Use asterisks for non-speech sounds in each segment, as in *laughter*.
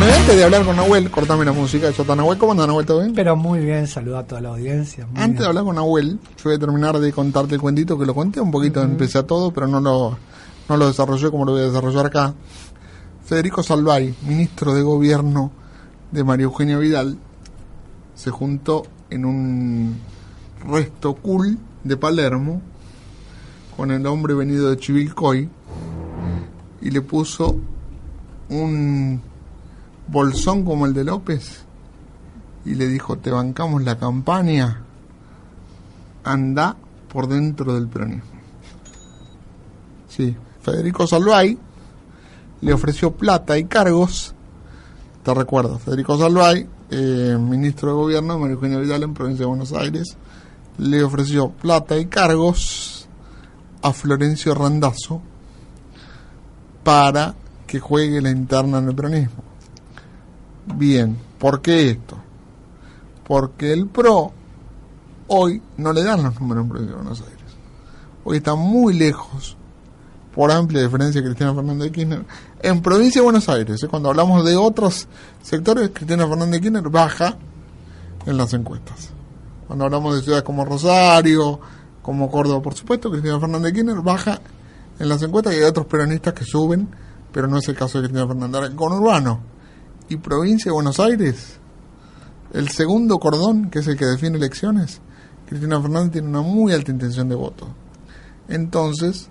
Bueno, y antes de hablar con Nahuel, cortame la música de Chota Nahuel. ¿Cómo anda Nahuel? ¿Todo bien? Pero muy bien, saluda a toda la audiencia. Antes de hablar con Nahuel, yo voy a terminar de contarte el cuentito que lo conté un poquito, empecé a todo, pero no lo, no lo desarrollé como lo voy a desarrollar acá. Federico Salvay, ministro de Gobierno de María Eugenia Vidal, se juntó en un resto cool de Palermo con el hombre venido de Chivilcoy y le puso un bolsón como el de López y le dijo, te bancamos la campaña, anda por dentro del peronismo. Sí, Federico Salvay le ofreció plata y cargos, te recuerdo, Federico Salvay, eh, ministro de Gobierno María Eugenia Vidal en provincia de Buenos Aires, le ofreció plata y cargos a Florencio Randazzo para que juegue la interna en el peronismo. Bien, ¿por qué esto? Porque el PRO hoy no le dan los números en provincia de Buenos Aires. Hoy está muy lejos, por amplia diferencia, Cristina Fernández de Kirchner. En provincia de Buenos Aires, ¿eh? cuando hablamos de otros sectores, Cristina Fernández de Kirchner baja en las encuestas. Cuando hablamos de ciudades como Rosario, como Córdoba, por supuesto, Cristina Fernández de Kirchner baja en las encuestas y hay otros peronistas que suben, pero no es el caso de Cristina Fernández. Con Urbano y provincia de Buenos Aires, el segundo cordón, que es el que define elecciones, Cristina Fernández tiene una muy alta intención de voto. Entonces,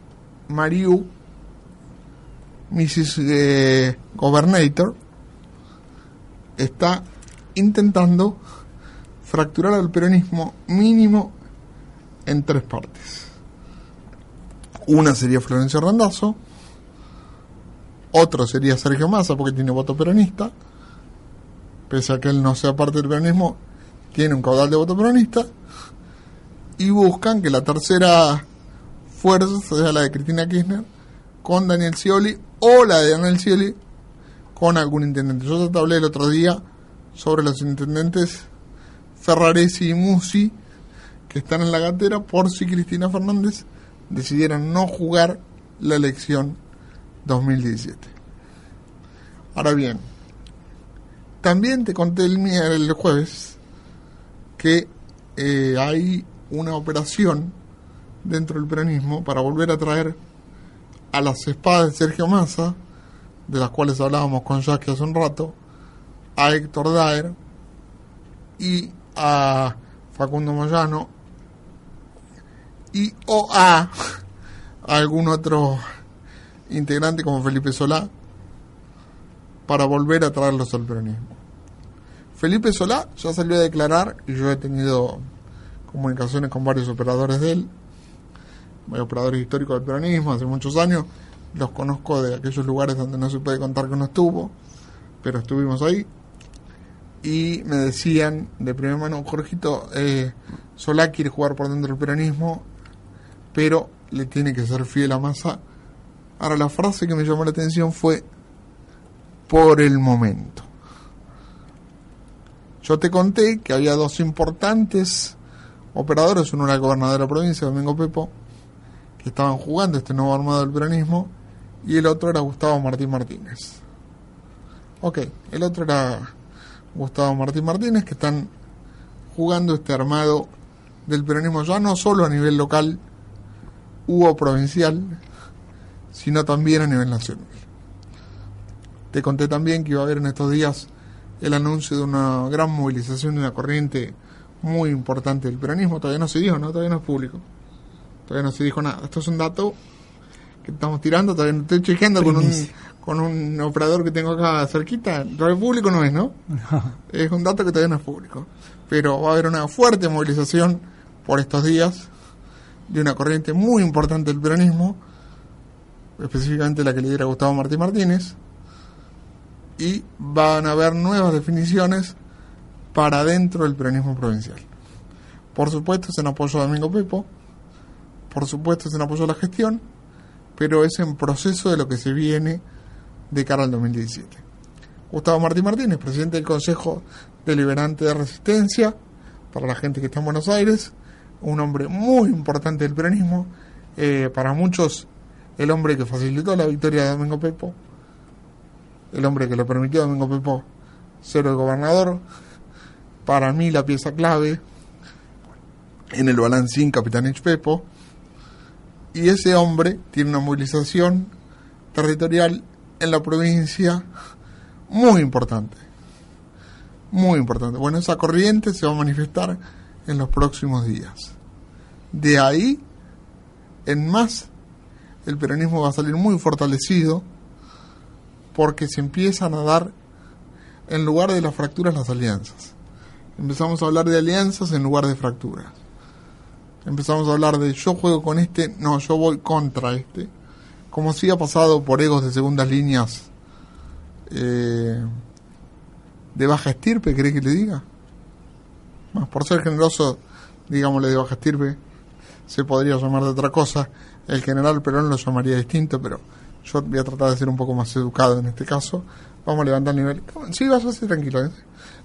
Mariu, Mrs. eh, está intentando fracturar al peronismo mínimo en tres partes. Una sería Florencio Randazzo, otro sería Sergio Massa porque tiene voto peronista, pese a que él no sea parte del peronismo, tiene un caudal de voto peronista, y buscan que la tercera fuerza sea la de Cristina Kirchner con Daniel Scioli o la de Daniel Scioli con algún intendente. Yo te hablé el otro día sobre los intendentes Ferraresi y Musi que están en la gatera por si Cristina Fernández decidiera no jugar la elección 2017. Ahora bien, también te conté el, el jueves que eh, hay una operación dentro del peronismo para volver a traer a las espadas de Sergio Massa, de las cuales hablábamos con Jackie hace un rato, a Héctor Daer y a Facundo Moyano y o a *laughs* algún otro integrante como Felipe Solá para volver a traerlos al peronismo. Felipe Solá ya salió a declarar y yo he tenido comunicaciones con varios operadores de él, operadores históricos del peronismo hace muchos años, los conozco de aquellos lugares donde no se puede contar que no estuvo, pero estuvimos ahí y me decían de primera mano, Jorgito, eh, Solá quiere jugar por dentro del peronismo, pero le tiene que ser fiel a Massa. Ahora la frase que me llamó la atención fue por el momento. Yo te conté que había dos importantes operadores, uno era el gobernador de la provincia, Domingo Pepo, que estaban jugando este nuevo armado del peronismo, y el otro era Gustavo Martín Martínez. Ok, el otro era Gustavo Martín Martínez, que están jugando este armado del peronismo ya no solo a nivel local u provincial, sino también a nivel nacional. Te conté también que iba a haber en estos días el anuncio de una gran movilización de una corriente muy importante del peronismo. Todavía no se dijo, ¿no? Todavía no es público. Todavía no se dijo nada. Esto es un dato que estamos tirando, todavía no estoy chequeando con un, con un operador que tengo acá cerquita. Todavía público no es, ¿no? *laughs* Es un dato que todavía no es público. Pero va a haber una fuerte movilización por estos días de una corriente muy importante del peronismo específicamente la que lidera Gustavo Martín Martínez, y van a haber nuevas definiciones para dentro del peronismo provincial. Por supuesto es en apoyo a Domingo Pepo, por supuesto es en apoyo a la gestión, pero es en proceso de lo que se viene de cara al 2017. Gustavo Martín Martínez, presidente del Consejo Deliberante de Resistencia, para la gente que está en Buenos Aires, un hombre muy importante del peronismo, eh, para muchos el hombre que facilitó la victoria de Domingo Pepo, el hombre que le permitió a Domingo Pepo ser el gobernador, para mí la pieza clave en el balancín Capitanich Pepo, y ese hombre tiene una movilización territorial en la provincia muy importante. Muy importante. Bueno, esa corriente se va a manifestar en los próximos días. De ahí en más, el peronismo va a salir muy fortalecido porque se empiezan a dar, en lugar de las fracturas, las alianzas. Empezamos a hablar de alianzas en lugar de fracturas. Empezamos a hablar de yo juego con este, no, yo voy contra este. Como si ha pasado por egos de segundas líneas eh, de baja estirpe, ¿cree que le diga? Más por ser generoso, digámosle de baja estirpe, se podría llamar de otra cosa. El general Perón lo llamaría distinto, pero yo voy a tratar de ser un poco más educado en este caso. Vamos a levantar el nivel. Sí, ser tranquilo. ¿eh?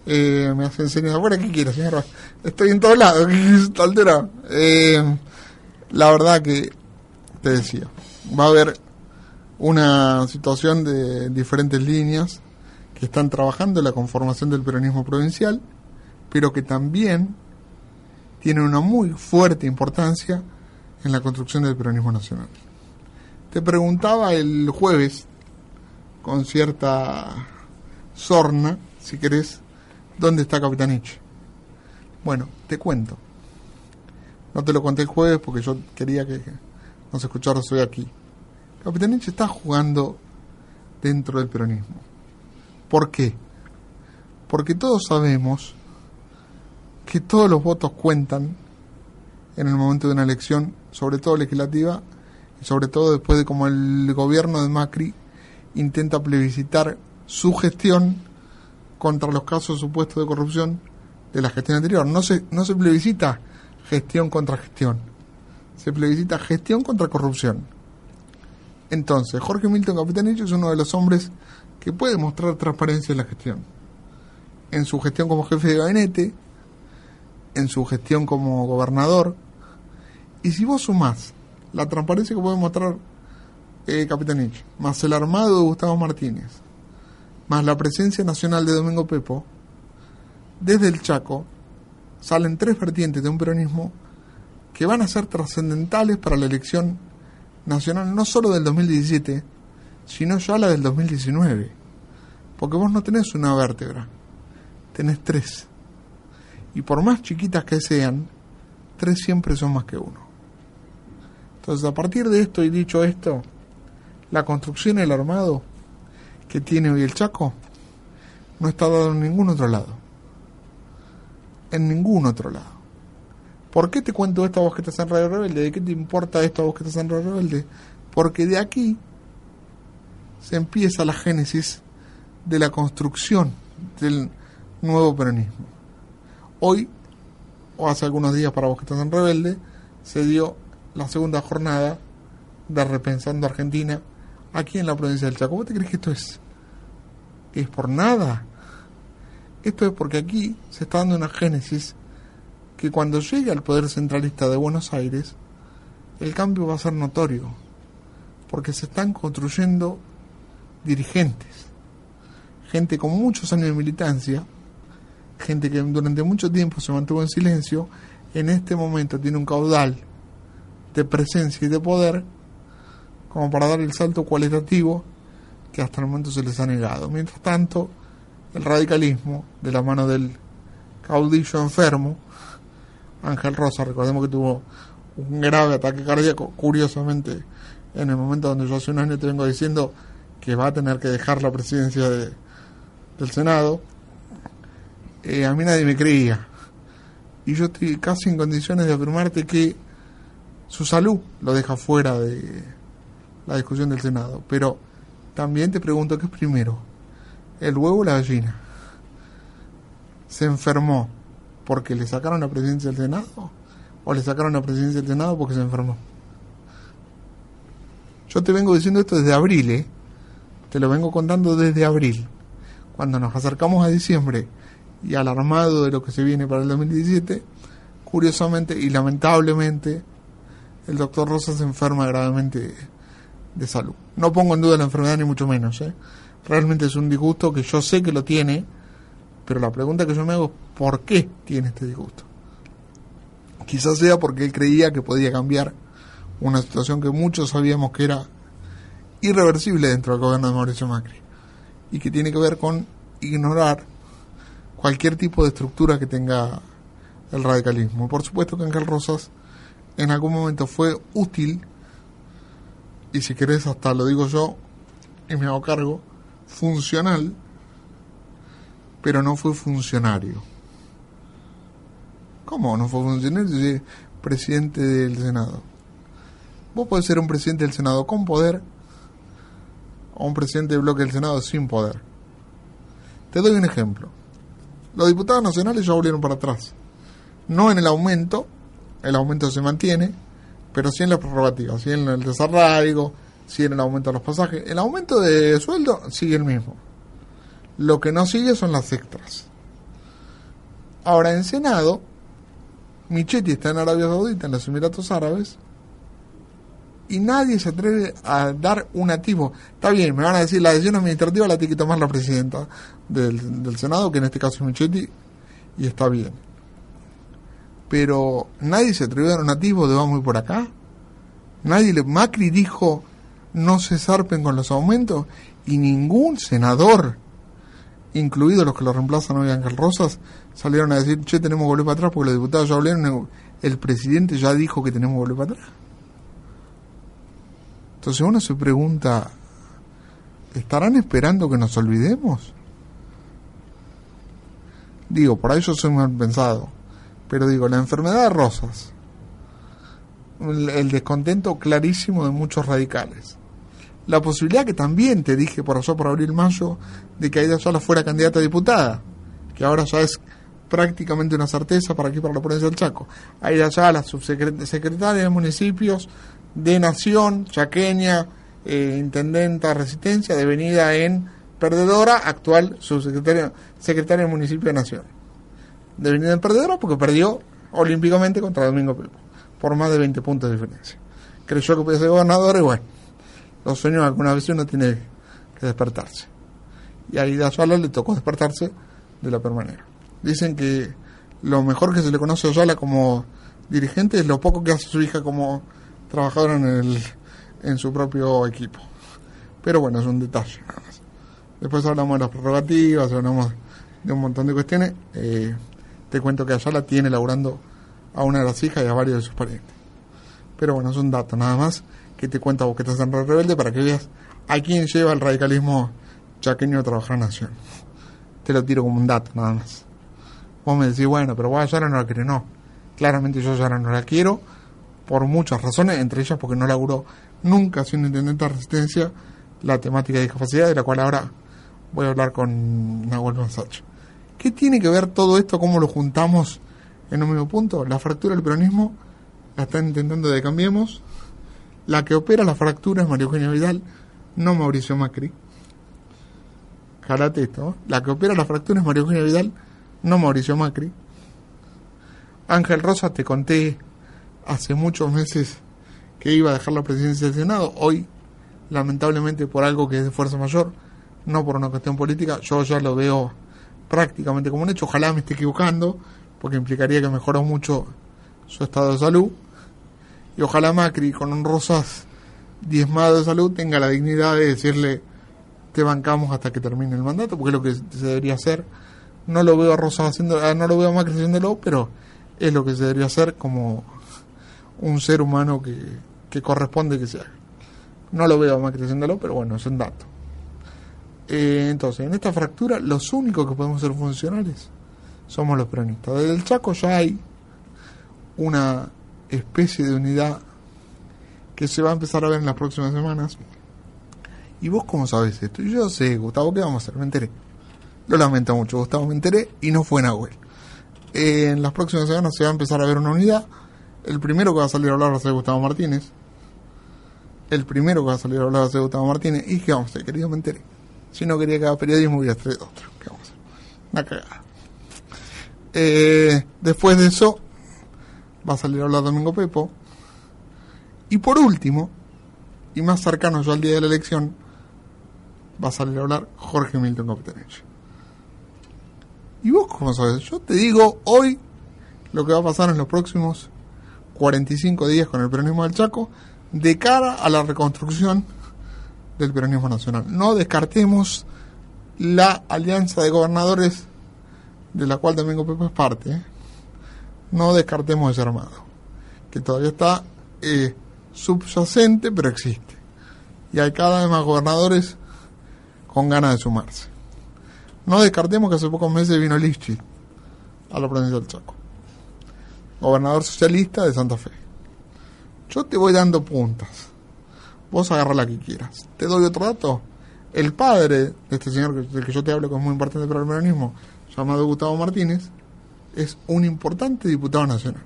Eh, me hace enseñar. Bueno, ¿qué quieres, señor? Estoy en todos lados. *laughs* Está alterado. Eh, la verdad que te decía, va a haber una situación de diferentes líneas que están trabajando en la conformación del peronismo provincial, pero que también tienen una muy fuerte importancia en la construcción del peronismo nacional. Te preguntaba el jueves, con cierta sorna, si querés, ¿dónde está Capitanich? Bueno, te cuento. No te lo conté el jueves porque yo quería que nos escucharas hoy aquí. Capitanich está jugando dentro del peronismo. ¿Por qué? Porque todos sabemos que todos los votos cuentan en el momento de una elección, sobre todo legislativa, sobre todo después de cómo el gobierno de Macri intenta plebiscitar su gestión contra los casos supuestos de corrupción de la gestión anterior. No se, no se plebiscita gestión contra gestión, se plebiscita gestión contra corrupción. Entonces, Jorge Milton Capitanillo es uno de los hombres que puede mostrar transparencia en la gestión. En su gestión como jefe de gabinete, en su gestión como gobernador. Y si vos sumás la transparencia que puede mostrar eh, Capitanich, más el armado de Gustavo Martínez, más la presencia nacional de Domingo Pepo, desde el Chaco salen tres vertientes de un peronismo que van a ser trascendentales para la elección nacional, no solo del 2017, sino ya la del 2019. Porque vos no tenés una vértebra, tenés tres. Y por más chiquitas que sean, tres siempre son más que uno. Entonces, a partir de esto y dicho esto, la construcción el armado que tiene hoy el Chaco no está dado en ningún otro lado. En ningún otro lado. ¿Por qué te cuento esto a vos Radio Rebelde? ¿De qué te importa esto a vos que Radio Rebelde? Porque de aquí se empieza la génesis de la construcción del nuevo peronismo. Hoy, o hace algunos días para vos que estás en Rebelde, se dio la segunda jornada de Repensando Argentina aquí en la provincia del Chaco. ¿Vos te crees que esto es, es por nada? Esto es porque aquí se está dando una génesis que cuando llegue al poder centralista de Buenos Aires, el cambio va a ser notorio, porque se están construyendo dirigentes, gente con muchos años de militancia, gente que durante mucho tiempo se mantuvo en silencio, en este momento tiene un caudal de presencia y de poder como para dar el salto cualitativo que hasta el momento se les ha negado. Mientras tanto, el radicalismo, de la mano del caudillo enfermo, Ángel Rosa, recordemos que tuvo un grave ataque cardíaco, curiosamente, en el momento donde yo hace un año te vengo diciendo que va a tener que dejar la presidencia de, del Senado, eh, a mí nadie me creía. Y yo estoy casi en condiciones de afirmarte que su salud lo deja fuera de, la discusión del Senado. Pero también te pregunto qué es primero, el huevo o la gallina. ¿Se enfermó porque le sacaron la presidencia del Senado? ¿O le sacaron la presidencia del Senado porque se enfermó? Yo te vengo diciendo esto desde abril, ¿eh? Te lo vengo contando desde abril. Cuando nos acercamos a diciembre y al armado de lo que se viene para el 2017, curiosamente y lamentablemente, el doctor Rosa se enferma gravemente de salud. No pongo en duda la enfermedad ni mucho menos. ¿eh? Realmente es un disgusto que yo sé que lo tiene, pero la pregunta que yo me hago es ¿por qué tiene este disgusto? Quizás sea porque él creía que podía cambiar una situación que muchos sabíamos que era irreversible dentro del gobierno de Mauricio Macri y que tiene que ver con ignorar cualquier tipo de estructura que tenga el radicalismo. Por supuesto que Ángel Rosas en algún momento fue útil y si querés hasta lo digo yo y me hago cargo, funcional, pero no fue funcionario. ¿Cómo no fue funcionario? presidente del Senado. Vos podés ser un presidente del Senado con poder o un presidente del bloque del Senado sin poder. Te doy un ejemplo. Los diputados nacionales ya volvieron para atrás. No en el aumento, el aumento se mantiene, pero sí en las prerrogativas, sí en el desarraigo, sí en el aumento de los pasajes. El aumento de sueldo sigue el mismo. Lo que no sigue son las extras. Ahora en Senado, Michetti está en Arabia Saudita, en los Emiratos Árabes, y nadie se atreve a dar un activo. Está bien, me van a decir, la decisión administrativa la tiene que tomar la presidenta del, Senado, que en este caso es Michetti, y está bien. Pero nadie se atrevió a un activo de vamos y por acá. Nadie le, Macri dijo no se zarpen con los aumentos y ningún senador, incluidos los que lo reemplazan hoy Ángel Rosas, salieron a decir, che, tenemos que para atrás porque los diputados ya hablaron, el presidente ya dijo que tenemos que para atrás. Entonces uno se pregunta, ¿estarán esperando que nos olvidemos? Digo, por ahí yo soy mal pensado, pero digo, la enfermedad de Rosas, el, descontento clarísimo de muchos radicales, la posibilidad que también te dije por allá por abril-mayo de que Aida Sola fuera candidata a diputada, que ahora ya es prácticamente una certeza para aquí, para la provincia del Chaco. Aida Sola, subsecretaria de municipios, de Nación, chaqueña, eh, intendenta Resistencia, devenida en perdedora, actual subsecretaria secretaria del municipio de Nación. Devenida en perdedora porque perdió olímpicamente contra Domingo Pepo, por más de 20 puntos de diferencia. Creyó que podía ser gobernador y bueno, los sueños alguna vez uno tiene que despertarse. Y a Ida Ayala le tocó despertarse de la permanera. Dicen que lo mejor que se le conoce a Ayala como dirigente es lo poco que hace su hija como trabajadora en, el, en su propio equipo. Pero bueno, es un detalle nada más. Después hablamos de las prerrogativas, hablamos de un montón de cuestiones. Eh, te cuento que Ayala tiene laburando a una de las hijas y a varios de sus parientes. Pero bueno, es un dato nada más que te cuenta vos que estás en Rebelde para que veas a quién lleva el radicalismo chaqueño a trabajar en Nación. Te lo tiro como un dato nada más. Vos me decís, bueno, pero vos a no la querés. No, claramente yo a Yara no la quiero por muchas razones, entre ellas porque no laburó nunca siendo intendente de resistencia la temática de discapacidad, de la cual ahora voy a hablar con Nahuel González. ¿Qué tiene que ver todo esto? ¿Cómo lo juntamos en un mismo punto? La fractura del peronismo la están intentando de Cambiemos. La que opera la fractura es María Eugenia Vidal, no Mauricio Macri. Jarate esto. La que opera la fractura es María Eugenia Vidal, no Mauricio Macri. Ángel Rosa, te conté hace muchos meses que iba a dejar la presidencia del Senado. Hoy, lamentablemente, por algo que es de fuerza mayor, no por una cuestión política, yo ya lo veo prácticamente como un hecho. Ojalá me esté equivocando, porque implicaría que mejoró mucho su estado de salud. Y ojalá Macri, con un Rosas diezmado de salud, tenga la dignidad de decirle, te bancamos hasta que termine el mandato, porque es lo que se debería hacer. No lo veo a Rosas haciendo, ah, no lo veo a Macri pero es lo que se debería hacer como un ser humano que, que corresponde que sea No lo veo a Macri pero bueno, es un dato. Eh, entonces, en esta fractura, los únicos que podemos ser funcionales somos los peronistas. Desde el Chaco ya hay una especie de unidad que se va a empezar a ver en las próximas semanas. ¿Y vos cómo sabes esto? Yo sé, Gustavo, ¿qué vamos a hacer? Me enteré. Lo lamento mucho, Gustavo, me enteré y no fue Nahuel. Eh, en las próximas semanas se va a empezar a ver una unidad. El primero que va a salir a hablar va a ser Gustavo Martínez. El primero que va a salir a hablar va a ser Gustavo Martínez. ¿Y qué vamos a hacer, querido? Me enteré. Si no quería que haga periodismo, voy a hacer otro. ¿Qué vamos a hacer? Una cagada. Eh, después de eso, va a salir a hablar Domingo Pepo. Y por último, y más cercano yo al día de la elección, va a salir a hablar Jorge Milton Capetanich. ¿Y vos cómo sabes? Yo te digo hoy lo que va a pasar en los próximos 45 días con el peronismo del Chaco de cara a la reconstrucción del peronismo nacional. No descartemos la alianza de gobernadores de la cual Domingo Pepe es parte. ¿eh? No descartemos ese armado, que todavía está eh, subyacente, pero existe. Y hay cada vez más gobernadores con ganas de sumarse. No descartemos que hace pocos meses vino Lichi a la provincia del Chaco, gobernador socialista de Santa Fe. Yo te voy dando puntas. Vos agarra la que quieras. Te doy otro dato. El padre de este señor del que yo te hablo, que es muy importante para el peronismo, llamado Gustavo Martínez, es un importante diputado nacional.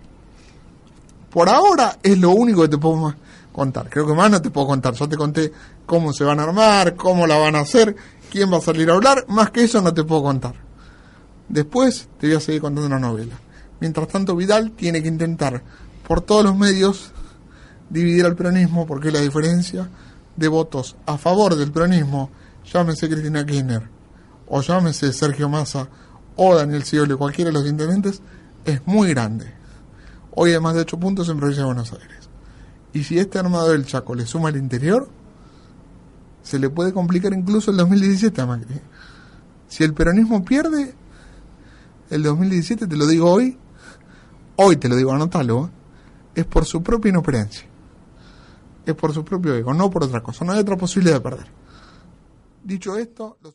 Por ahora es lo único que te puedo contar. Creo que más no te puedo contar. Yo te conté cómo se van a armar, cómo la van a hacer, quién va a salir a hablar. Más que eso no te puedo contar. Después te voy a seguir contando una novela. Mientras tanto, Vidal tiene que intentar por todos los medios dividir al peronismo porque la diferencia de votos a favor del peronismo, llámese Cristina Kirchner o llámese Sergio Massa o Daniel Scioli cualquiera de los intendentes, es muy grande. Hoy hay más de 8 puntos en provincia de Buenos Aires. Y si este armado del Chaco le suma el interior, se le puede complicar incluso el 2017 a Macri. Si el peronismo pierde el 2017, te lo digo hoy, hoy te lo digo, anótalo, es por su propia inoperencia. Es por su propio ego, no por otra cosa. No hay otra posibilidad de perder. Dicho esto, los...